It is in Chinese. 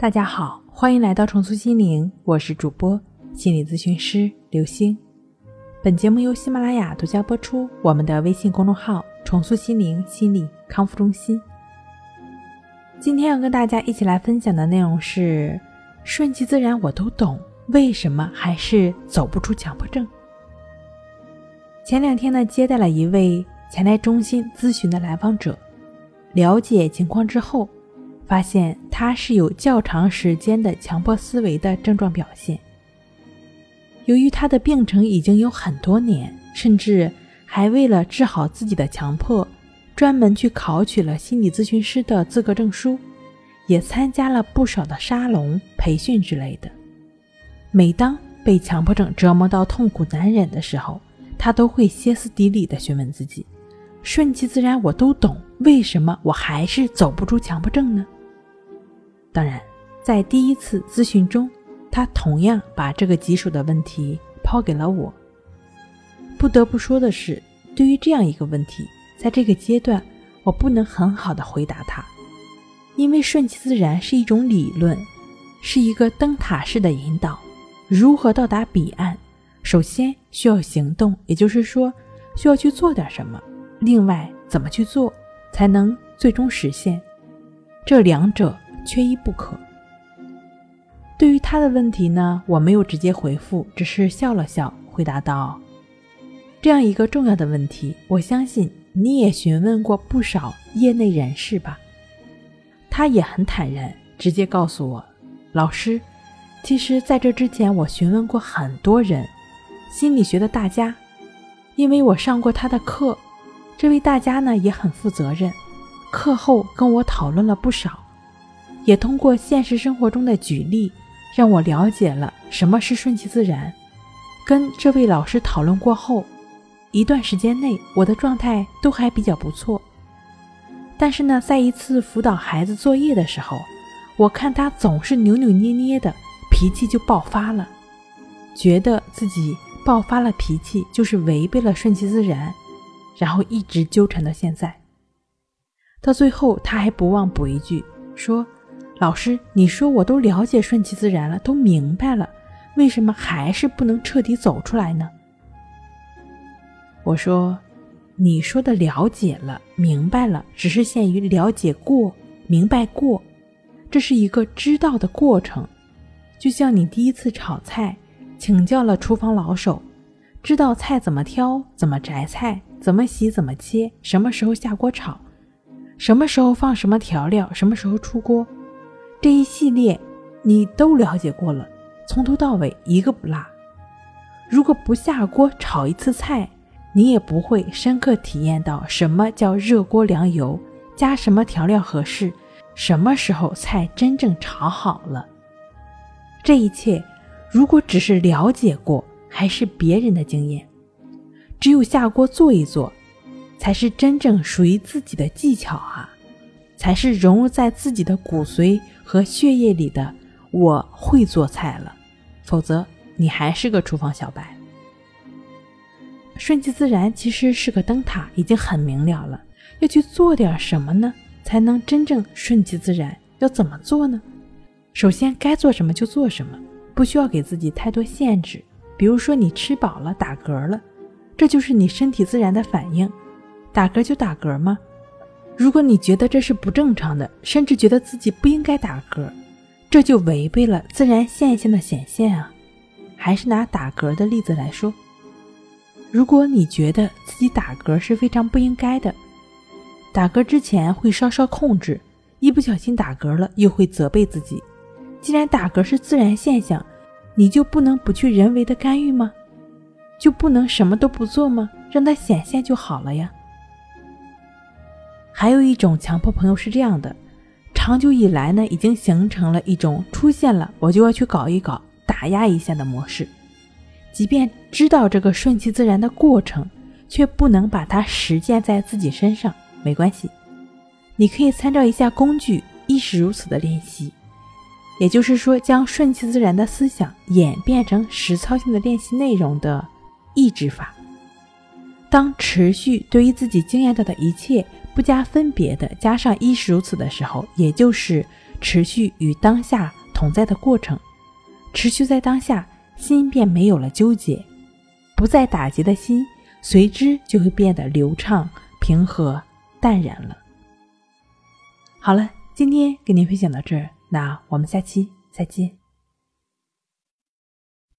大家好，欢迎来到重塑心灵，我是主播心理咨询师刘星。本节目由喜马拉雅独家播出。我们的微信公众号“重塑心灵心理康复中心”。今天要跟大家一起来分享的内容是：顺其自然我都懂，为什么还是走不出强迫症？前两天呢，接待了一位前来中心咨询的来访者，了解情况之后。发现他是有较长时间的强迫思维的症状表现。由于他的病程已经有很多年，甚至还为了治好自己的强迫，专门去考取了心理咨询师的资格证书，也参加了不少的沙龙培训之类的。每当被强迫症折磨到痛苦难忍的时候，他都会歇斯底里地询问自己：“顺其自然，我都懂，为什么我还是走不出强迫症呢？”当然，在第一次咨询中，他同样把这个棘手的问题抛给了我。不得不说的是，对于这样一个问题，在这个阶段，我不能很好的回答他，因为顺其自然是一种理论，是一个灯塔式的引导。如何到达彼岸，首先需要行动，也就是说，需要去做点什么。另外，怎么去做才能最终实现？这两者。缺一不可。对于他的问题呢，我没有直接回复，只是笑了笑，回答道：“这样一个重要的问题，我相信你也询问过不少业内人士吧？”他也很坦然，直接告诉我：“老师，其实在这之前，我询问过很多人，心理学的大家，因为我上过他的课。这位大家呢也很负责任，课后跟我讨论了不少。”也通过现实生活中的举例，让我了解了什么是顺其自然。跟这位老师讨论过后，一段时间内我的状态都还比较不错。但是呢，在一次辅导孩子作业的时候，我看他总是扭扭捏捏的，脾气就爆发了，觉得自己爆发了脾气就是违背了顺其自然，然后一直纠缠到现在。到最后，他还不忘补一句说。老师，你说我都了解顺其自然了，都明白了，为什么还是不能彻底走出来呢？我说，你说的了解了、明白了，只是限于了解过、明白过，这是一个知道的过程。就像你第一次炒菜，请教了厨房老手，知道菜怎么挑、怎么择菜、怎么洗、怎么切，什么时候下锅炒，什么时候放什么调料，什么时候出锅。这一系列你都了解过了，从头到尾一个不落。如果不下锅炒一次菜，你也不会深刻体验到什么叫热锅凉油，加什么调料合适，什么时候菜真正炒好了。这一切如果只是了解过，还是别人的经验。只有下锅做一做，才是真正属于自己的技巧啊，才是融入在自己的骨髓。和血液里的我会做菜了，否则你还是个厨房小白。顺其自然其实是个灯塔，已经很明了了。要去做点什么呢？才能真正顺其自然？要怎么做呢？首先该做什么就做什么，不需要给自己太多限制。比如说你吃饱了打嗝了，这就是你身体自然的反应，打嗝就打嗝吗？如果你觉得这是不正常的，甚至觉得自己不应该打嗝，这就违背了自然现象的显现啊！还是拿打嗝的例子来说，如果你觉得自己打嗝是非常不应该的，打嗝之前会稍稍控制，一不小心打嗝了又会责备自己。既然打嗝是自然现象，你就不能不去人为的干预吗？就不能什么都不做吗？让它显现就好了呀！还有一种强迫朋友是这样的，长久以来呢，已经形成了一种出现了我就要去搞一搞、打压一下的模式。即便知道这个顺其自然的过程，却不能把它实践在自己身上。没关系，你可以参照一下工具“亦是如此”的练习，也就是说，将顺其自然的思想演变成实操性的练习内容的抑制法。当持续对于自己经验到的一切。不加分别的加上“亦是如此”的时候，也就是持续与当下同在的过程。持续在当下，心便没有了纠结，不再打结的心，随之就会变得流畅、平和、淡然了。好了，今天给您分享到这儿，那我们下期再见。